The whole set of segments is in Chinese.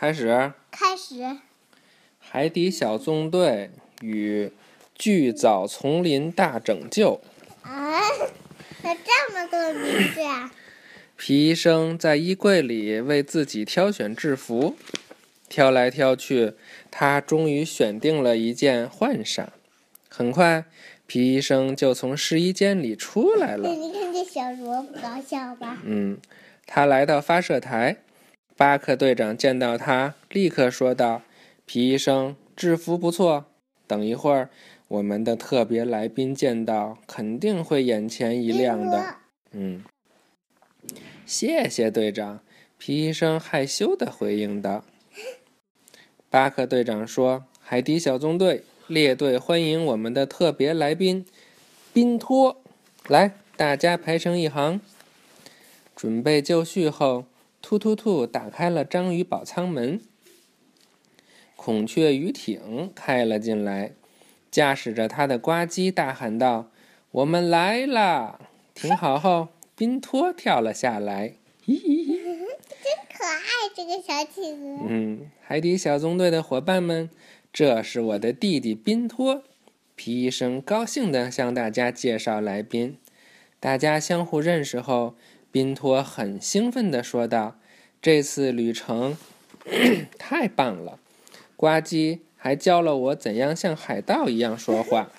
开始。开始。海底小纵队与巨藻丛林大拯救。啊，有这么多名字啊！皮医生在衣柜里为自己挑选制服，挑来挑去，他终于选定了一件换上。很快，皮医生就从试衣间里出来了。你看这小萝卜搞笑吧？嗯，他来到发射台。巴克队长见到他，立刻说道：“皮医生，制服不错。等一会儿，我们的特别来宾见到，肯定会眼前一亮的。”嗯，谢谢队长。皮医生害羞的回应道。巴克队长说：“海底小纵队列队欢迎我们的特别来宾，宾托。来，大家排成一行，准备就绪后。”突突兔！打开了章鱼宝舱门，孔雀鱼艇开了进来，驾驶着它的呱唧大喊道：“我们来啦！”停好后，宾托跳了下来，咦，真可爱，这个小企鹅。嗯，海底小纵队的伙伴们，这是我的弟弟宾托。皮医生高兴地向大家介绍来宾，大家相互认识后。宾托很兴奋地说道：“这次旅程 太棒了，呱唧还教了我怎样像海盗一样说话。”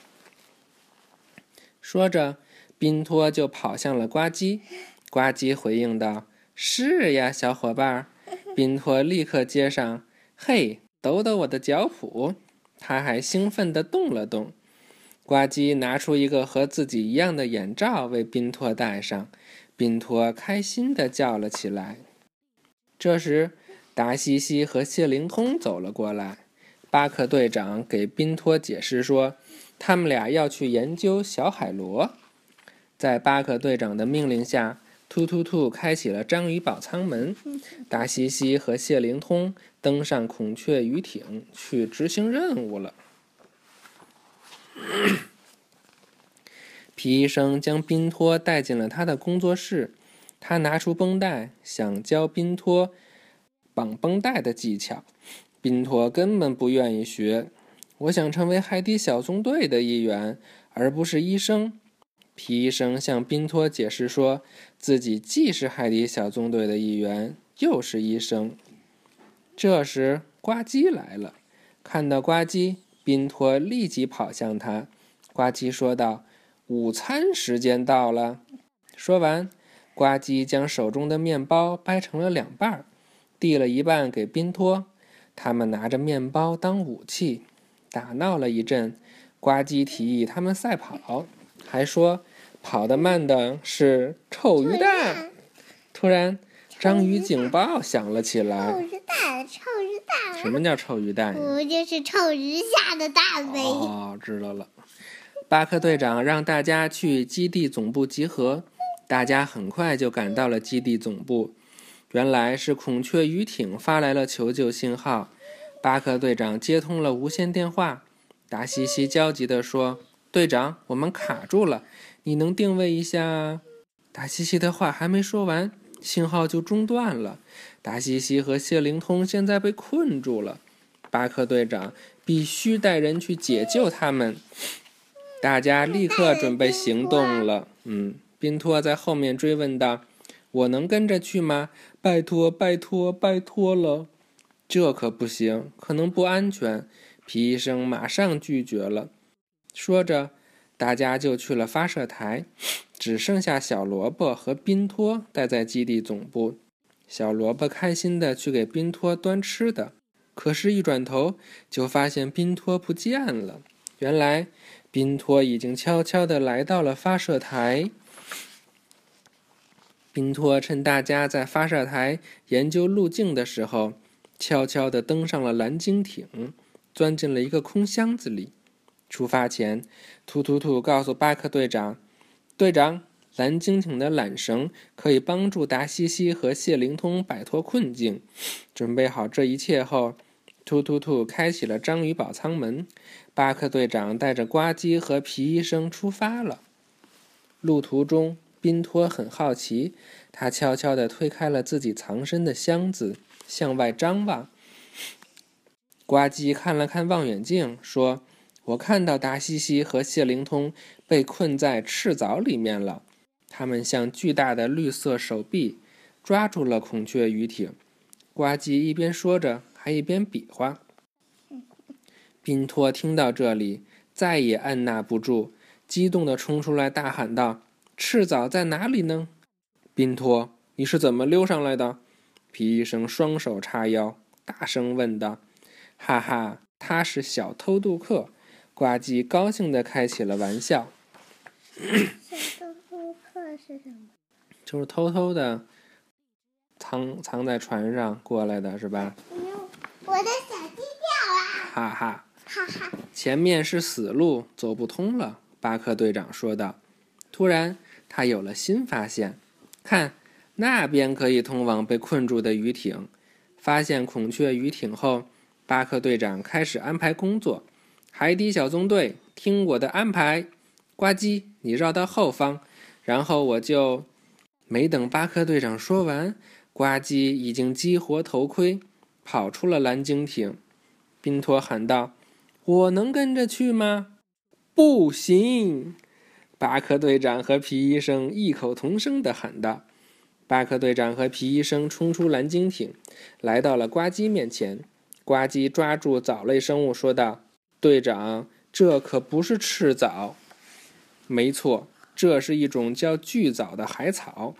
说着，宾托就跑向了呱唧。呱唧回应道：“是呀，小伙伴。”宾托立刻接上：“嘿，抖抖我的脚蹼。”他还兴奋地动了动。呱唧拿出一个和自己一样的眼罩，为宾托戴上。宾托开心地叫了起来。这时，达西西和谢灵通走了过来。巴克队长给宾托解释说，他们俩要去研究小海螺。在巴克队长的命令下，突突突开启了章鱼宝舱门。达西西和谢灵通登上孔雀鱼艇，去执行任务了。皮医生将宾托带进了他的工作室，他拿出绷带，想教宾托绑绷带的技巧。宾托根本不愿意学。我想成为海底小纵队的一员，而不是医生。皮医生向宾托解释说，自己既是海底小纵队的一员，又是医生。这时，呱唧来了。看到呱唧，宾托立即跑向他。呱唧说道。午餐时间到了。说完，呱唧将手中的面包掰成了两半，递了一半给宾托。他们拿着面包当武器，打闹了一阵。呱唧提议他们赛跑，还说跑得慢的是臭鱼蛋。突然，章鱼警报响了起来。臭鱼蛋，臭鱼蛋。什么叫臭鱼蛋？不就是臭鱼下的蛋呗。哦，知道了。巴克队长让大家去基地总部集合，大家很快就赶到了基地总部。原来是孔雀鱼艇发来了求救信号，巴克队长接通了无线电话。达西西焦急地说：“队长，我们卡住了，你能定位一下？”达西西的话还没说完，信号就中断了。达西西和谢灵通现在被困住了，巴克队长必须带人去解救他们。大家立刻准备行动了。嗯，宾托在后面追问道：“我能跟着去吗？拜托，拜托，拜托了！”这可不行，可能不安全。皮医生马上拒绝了。说着，大家就去了发射台，只剩下小萝卜和宾托待在基地总部。小萝卜开心的去给宾托端吃的，可是，一转头就发现宾托不见了。原来。宾托已经悄悄地来到了发射台。宾托趁大家在发射台研究路径的时候，悄悄地登上了蓝鲸艇，钻进了一个空箱子里。出发前，突突突告诉巴克队长：“队长，蓝鲸艇的缆绳可以帮助达西西和谢灵通摆脱困境。”准备好这一切后。突突突！开启了章鱼宝舱门，巴克队长带着呱唧和皮医生出发了。路途中，宾托很好奇，他悄悄地推开了自己藏身的箱子，向外张望。呱唧看了看望远镜，说：“我看到达西西和谢灵通被困在赤藻里面了，他们像巨大的绿色手臂，抓住了孔雀鱼艇。”呱唧一边说着，还一边比划。宾托听到这里，再也按捺不住，激动地冲出来，大喊道：“赤藻在哪里呢？”宾托，你是怎么溜上来的？皮医生双手叉腰，大声问道。哈哈，他是小偷渡客，呱唧高兴地开起了玩笑。小偷渡客是什么？就是偷偷的藏藏在船上过来的，是吧？我的小鸡掉了！哈哈，哈哈。前面是死路，走不通了。巴克队长说道。突然，他有了新发现，看，那边可以通往被困住的鱼艇。发现孔雀鱼艇后。巴克队长开始安排工作，海底小纵队听我的安排。呱唧，你绕到后方，然后我就……没等巴克队长说完，呱唧已经激活头盔，跑出了蓝鲸艇。宾托喊道：“我能跟着去吗？”“不行！”巴克队长和皮医生异口同声地喊道。巴克队长和皮医生冲出蓝鲸艇，来到了呱唧面前。呱唧抓住藻类生物，说道：“队长，这可不是赤藻。没错，这是一种叫巨藻的海草。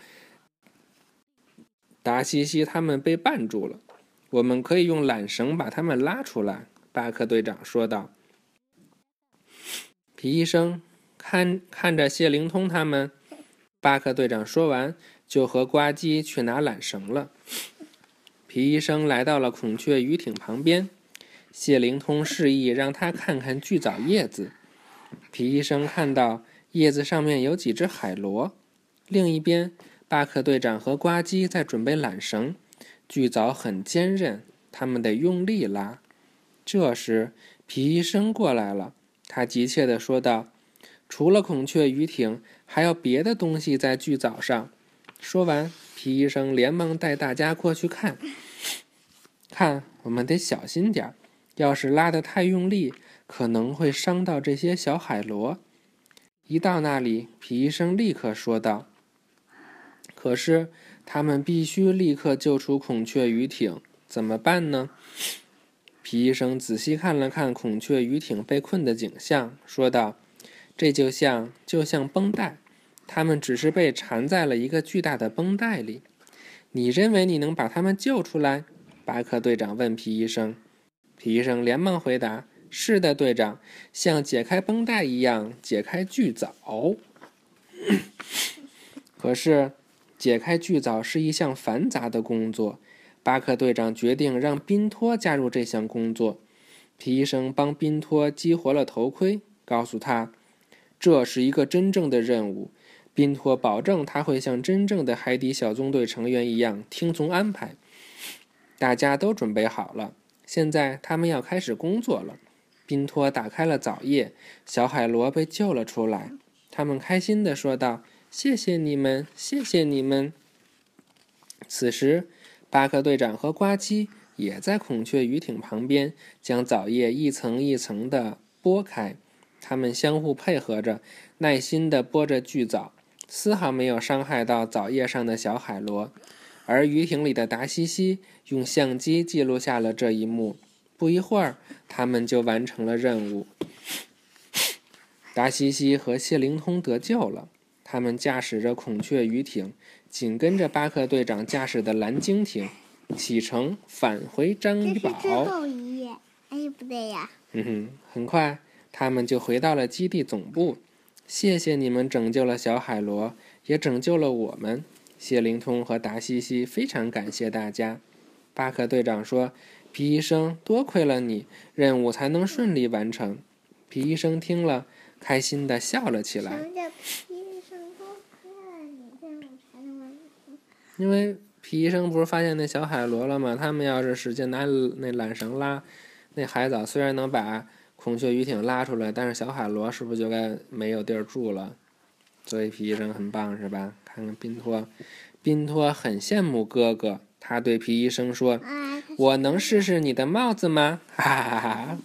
达西西他们被绊住了，我们可以用缆绳把他们拉出来。”巴克队长说道。皮医生看看着谢灵通他们，巴克队长说完，就和呱唧去拿缆绳了。皮医生来到了孔雀鱼艇旁边，谢灵通示意让他看看巨藻叶子。皮医生看到叶子上面有几只海螺。另一边，巴克队长和呱唧在准备缆绳。巨藻很坚韧，他们得用力拉。这时，皮医生过来了，他急切地说道：“除了孔雀鱼艇，还有别的东西在巨藻上。”说完。皮医生连忙带大家过去看，看，我们得小心点儿，要是拉得太用力，可能会伤到这些小海螺。一到那里，皮医生立刻说道：“可是他们必须立刻救出孔雀鱼艇，怎么办呢？”皮医生仔细看了看孔雀鱼艇被困的景象，说道：“这就像，就像绷带。”他们只是被缠在了一个巨大的绷带里。你认为你能把他们救出来？巴克队长问皮医生。皮医生连忙回答：“是的，队长，像解开绷带一样解开巨藻。可是，解开巨藻是一项繁杂的工作。巴克队长决定让宾托加入这项工作。皮医生帮宾托激活了头盔，告诉他，这是一个真正的任务。”宾托保证他会像真正的海底小纵队成员一样听从安排。大家都准备好了，现在他们要开始工作了。宾托打开了藻叶，小海螺被救了出来。他们开心地说道：“谢谢你们，谢谢你们。”此时，巴克队长和呱唧也在孔雀鱼艇旁边，将藻叶一层一层地剥开。他们相互配合着，耐心地剥着巨藻。丝毫没有伤害到藻叶上的小海螺，而鱼艇里的达西西用相机记录下了这一幕。不一会儿，他们就完成了任务。达西西和谢灵通得救了，他们驾驶着孔雀鱼艇，紧跟着巴克队长驾驶的蓝鲸艇，启程返回章鱼堡。这是最后一页，哎，不对呀。嗯哼，很快他们就回到了基地总部。谢谢你们拯救了小海螺，也拯救了我们。谢灵通和达西西非常感谢大家。巴克队长说：“皮医生，多亏了你，任务才能顺利完成。”皮医生听了，开心的笑了起来。皮医生多亏了你，任务才能完成？因为皮医生不是发现那小海螺了吗？他们要是使劲拿那缆绳拉，那海藻虽然能把。孔雀鱼艇拉出来，但是小海螺是不是就该没有地儿住了？所以皮医生很棒，是吧？看看宾托，宾托很羡慕哥哥，他对皮医生说啊，：“我能试试你的帽子吗？”哈哈哈哈！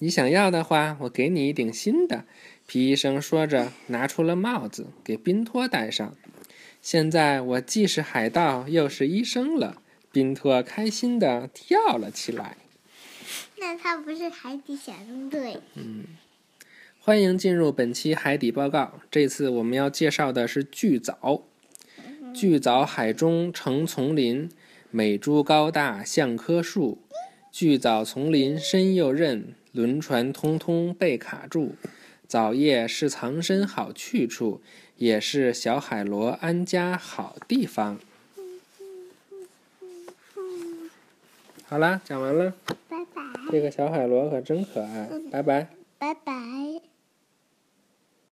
你想要的话，我给你一顶新的。皮医生说着，拿出了帽子给宾托戴上。现在我既是海盗，又是医生了。宾托开心地跳了起来。那他不是海底小纵队？嗯欢迎进入本期海底报告。这次我们要介绍的是巨藻。巨藻海中成丛林，每株高大像棵树。巨藻丛林深又韧，轮船通通被卡住。藻叶是藏身好去处，也是小海螺安家好地方。好啦，讲完了。拜拜，这个小海螺可真可爱，拜拜。拜拜。